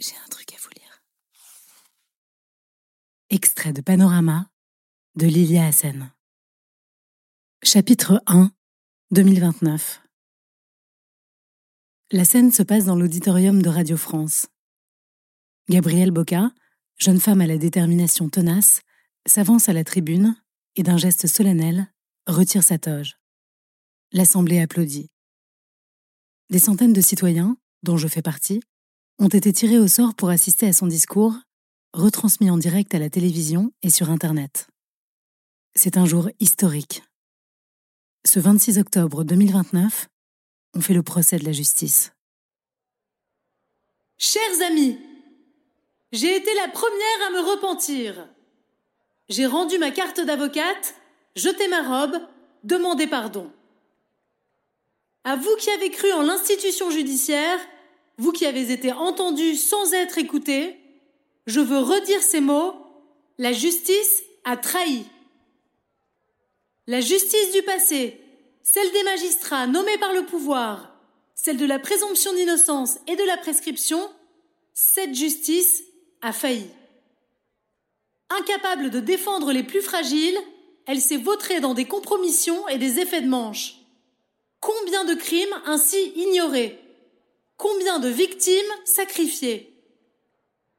J'ai un truc à vous lire. Extrait de Panorama de Lilia Hassen. Chapitre 1 2029 La scène se passe dans l'auditorium de Radio France. Gabrielle Boca, jeune femme à la détermination tenace, s'avance à la tribune et d'un geste solennel retire sa toge. L'Assemblée applaudit. Des centaines de citoyens, dont je fais partie, ont été tirés au sort pour assister à son discours, retransmis en direct à la télévision et sur Internet. C'est un jour historique. Ce 26 octobre 2029, on fait le procès de la justice. Chers amis, j'ai été la première à me repentir. J'ai rendu ma carte d'avocate, jeté ma robe, demandé pardon. À vous qui avez cru en l'institution judiciaire, vous qui avez été entendu sans être écouté, je veux redire ces mots. La justice a trahi. La justice du passé, celle des magistrats nommés par le pouvoir, celle de la présomption d'innocence et de la prescription, cette justice a failli. Incapable de défendre les plus fragiles, elle s'est vautrée dans des compromissions et des effets de manche. Combien de crimes ainsi ignorés Combien de victimes sacrifiées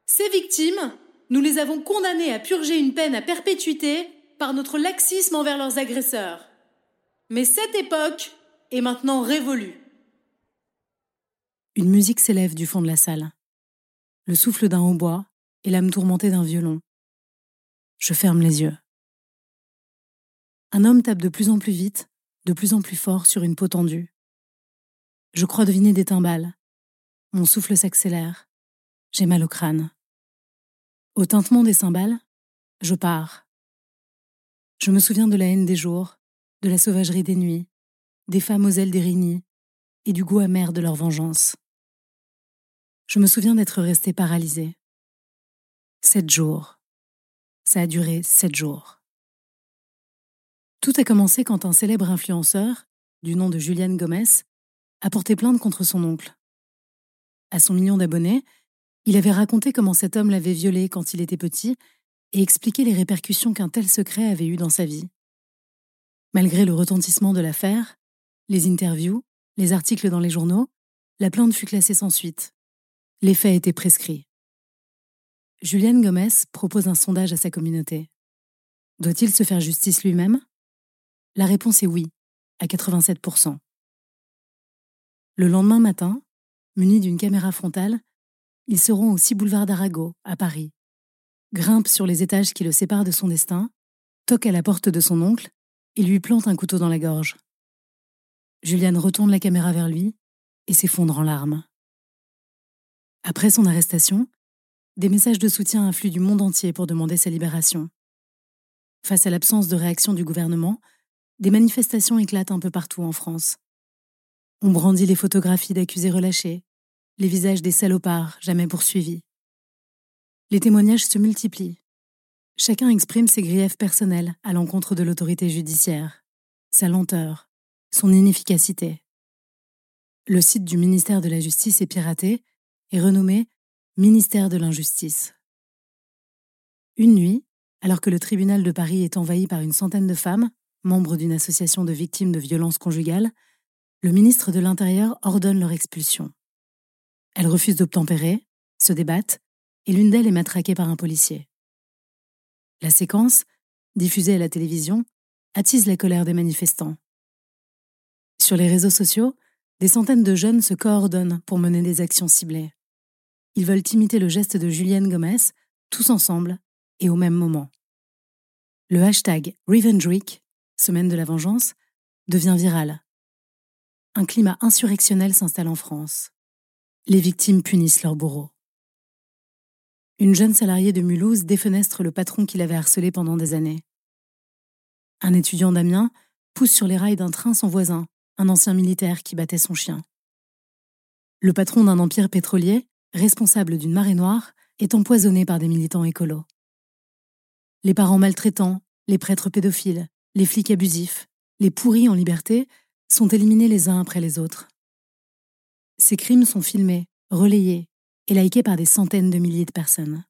Ces victimes, nous les avons condamnées à purger une peine à perpétuité par notre laxisme envers leurs agresseurs. Mais cette époque est maintenant révolue. Une musique s'élève du fond de la salle. Le souffle d'un hautbois et l'âme tourmentée d'un violon. Je ferme les yeux. Un homme tape de plus en plus vite, de plus en plus fort sur une peau tendue. Je crois deviner des timbales, mon souffle s'accélère. J'ai mal au crâne. Au tintement des cymbales, je pars. Je me souviens de la haine des jours, de la sauvagerie des nuits, des femmes aux ailes d'Érigny et du goût amer de leur vengeance. Je me souviens d'être resté paralysé. Sept jours. Ça a duré sept jours. Tout a commencé quand un célèbre influenceur, du nom de Julian Gomez, a porté plainte contre son oncle à son million d'abonnés, il avait raconté comment cet homme l'avait violé quand il était petit et expliqué les répercussions qu'un tel secret avait eues dans sa vie. Malgré le retentissement de l'affaire, les interviews, les articles dans les journaux, la plainte fut classée sans suite. Les faits étaient prescrits. Julian Gomez propose un sondage à sa communauté. Doit-il se faire justice lui-même? La réponse est oui, à 87%. Le lendemain matin, Munis d'une caméra frontale, ils seront au 6 boulevard d'Arago, à Paris. Grimpe sur les étages qui le séparent de son destin, toque à la porte de son oncle et lui plante un couteau dans la gorge. Juliane retourne la caméra vers lui et s'effondre en larmes. Après son arrestation, des messages de soutien affluent du monde entier pour demander sa libération. Face à l'absence de réaction du gouvernement, des manifestations éclatent un peu partout en France. On brandit les photographies d'accusés relâchés, les visages des salopards jamais poursuivis. Les témoignages se multiplient. Chacun exprime ses griefs personnels à l'encontre de l'autorité judiciaire, sa lenteur, son inefficacité. Le site du ministère de la Justice est piraté et renommé Ministère de l'Injustice. Une nuit, alors que le tribunal de Paris est envahi par une centaine de femmes, membres d'une association de victimes de violences conjugales, le ministre de l'Intérieur ordonne leur expulsion. Elles refusent d'obtempérer, se débattent, et l'une d'elles est matraquée par un policier. La séquence, diffusée à la télévision, attise la colère des manifestants. Sur les réseaux sociaux, des centaines de jeunes se coordonnent pour mener des actions ciblées. Ils veulent imiter le geste de Julienne Gomez, tous ensemble et au même moment. Le hashtag Revenge semaine de la vengeance, devient viral un climat insurrectionnel s'installe en France. Les victimes punissent leurs bourreaux. Une jeune salariée de Mulhouse défenestre le patron qui l'avait harcelé pendant des années. Un étudiant d'Amiens pousse sur les rails d'un train son voisin, un ancien militaire qui battait son chien. Le patron d'un empire pétrolier, responsable d'une marée noire, est empoisonné par des militants écolos. Les parents maltraitants, les prêtres pédophiles, les flics abusifs, les pourris en liberté sont éliminés les uns après les autres. Ces crimes sont filmés, relayés, et likée par des centaines de milliers de personnes.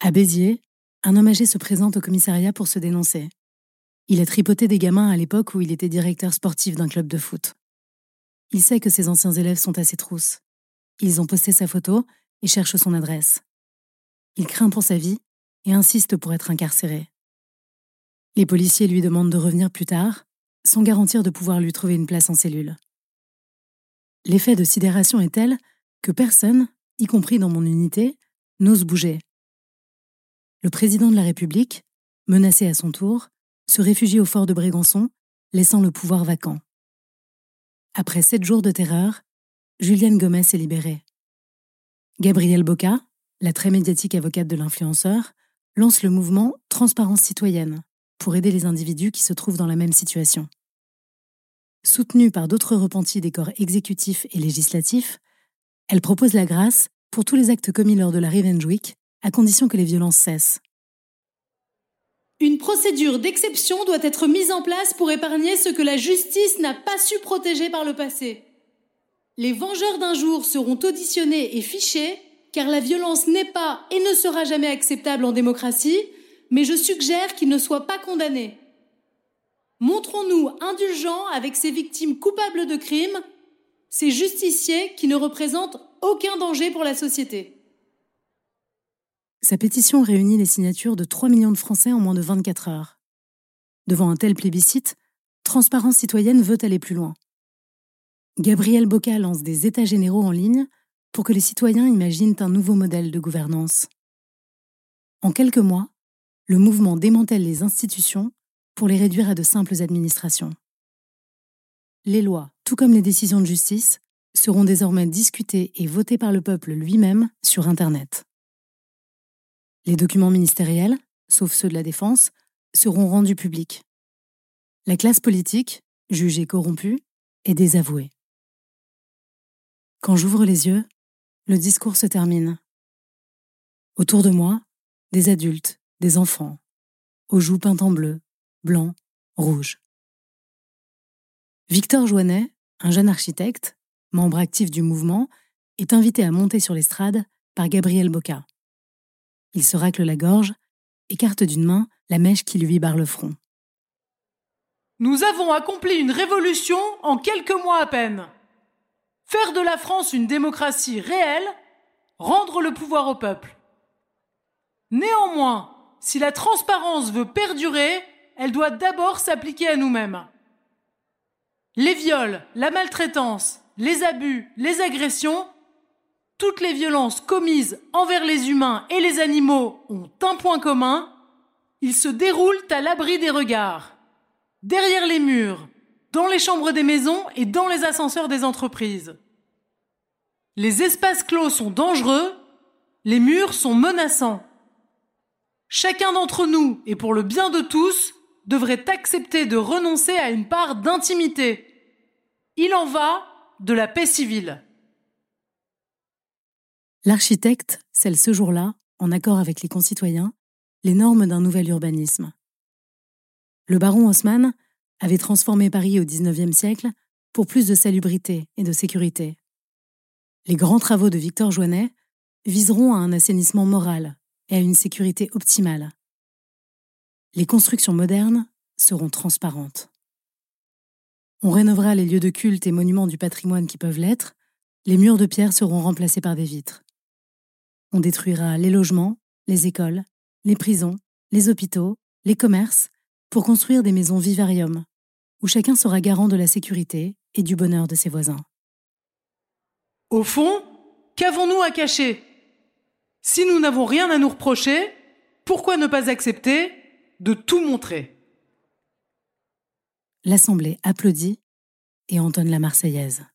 À Béziers, un homme âgé se présente au commissariat pour se dénoncer. Il a tripoté des gamins à l'époque où il était directeur sportif d'un club de foot. Il sait que ses anciens élèves sont à ses trousses. Ils ont posté sa photo et cherchent son adresse. Il craint pour sa vie et insiste pour être incarcéré. Les policiers lui demandent de revenir plus tard, sans garantir de pouvoir lui trouver une place en cellule. L'effet de sidération est tel que personne, y compris dans mon unité, n'ose bouger. Le président de la République, menacé à son tour, se réfugie au fort de Brégançon, laissant le pouvoir vacant. Après sept jours de terreur, Julienne Gomez est libérée. Gabrielle Boca, la très médiatique avocate de l'influenceur, lance le mouvement Transparence citoyenne pour aider les individus qui se trouvent dans la même situation. Soutenue par d'autres repentis des corps exécutifs et législatifs, elle propose la grâce pour tous les actes commis lors de la Revenge Week, à condition que les violences cessent. Une procédure d'exception doit être mise en place pour épargner ce que la justice n'a pas su protéger par le passé. Les vengeurs d'un jour seront auditionnés et fichés, car la violence n'est pas et ne sera jamais acceptable en démocratie, mais je suggère qu'ils ne soient pas condamnés. Montrons-nous indulgents avec ces victimes coupables de crimes, ces justiciers qui ne représentent aucun danger pour la société. Sa pétition réunit les signatures de 3 millions de Français en moins de 24 heures. Devant un tel plébiscite, Transparence citoyenne veut aller plus loin. Gabriel Boca lance des états généraux en ligne pour que les citoyens imaginent un nouveau modèle de gouvernance. En quelques mois, le mouvement démantèle les institutions pour les réduire à de simples administrations. Les lois, tout comme les décisions de justice, seront désormais discutées et votées par le peuple lui-même sur Internet. Les documents ministériels, sauf ceux de la défense, seront rendus publics. La classe politique, jugée corrompue, est désavouée. Quand j'ouvre les yeux, le discours se termine. Autour de moi, des adultes, des enfants, aux joues peintes en bleu, blanc, rouge. Victor Joannet, un jeune architecte, membre actif du mouvement, est invité à monter sur l'estrade par Gabriel Boca. Il se racle la gorge, écarte d'une main la mèche qui lui barre le front. Nous avons accompli une révolution en quelques mois à peine. Faire de la France une démocratie réelle, rendre le pouvoir au peuple. Néanmoins, si la transparence veut perdurer, elle doit d'abord s'appliquer à nous-mêmes. Les viols, la maltraitance, les abus, les agressions toutes les violences commises envers les humains et les animaux ont un point commun, ils se déroulent à l'abri des regards, derrière les murs, dans les chambres des maisons et dans les ascenseurs des entreprises. Les espaces clos sont dangereux, les murs sont menaçants. Chacun d'entre nous, et pour le bien de tous, devrait accepter de renoncer à une part d'intimité. Il en va de la paix civile. L'architecte scelle ce jour-là, en accord avec les concitoyens, les normes d'un nouvel urbanisme. Le baron Haussmann avait transformé Paris au XIXe siècle pour plus de salubrité et de sécurité. Les grands travaux de Victor Joannet viseront à un assainissement moral et à une sécurité optimale. Les constructions modernes seront transparentes. On rénovera les lieux de culte et monuments du patrimoine qui peuvent l'être, les murs de pierre seront remplacés par des vitres. On détruira les logements, les écoles, les prisons, les hôpitaux, les commerces, pour construire des maisons vivarium, où chacun sera garant de la sécurité et du bonheur de ses voisins. Au fond, qu'avons-nous à cacher? Si nous n'avons rien à nous reprocher, pourquoi ne pas accepter de tout montrer? L'Assemblée applaudit et entonne la Marseillaise.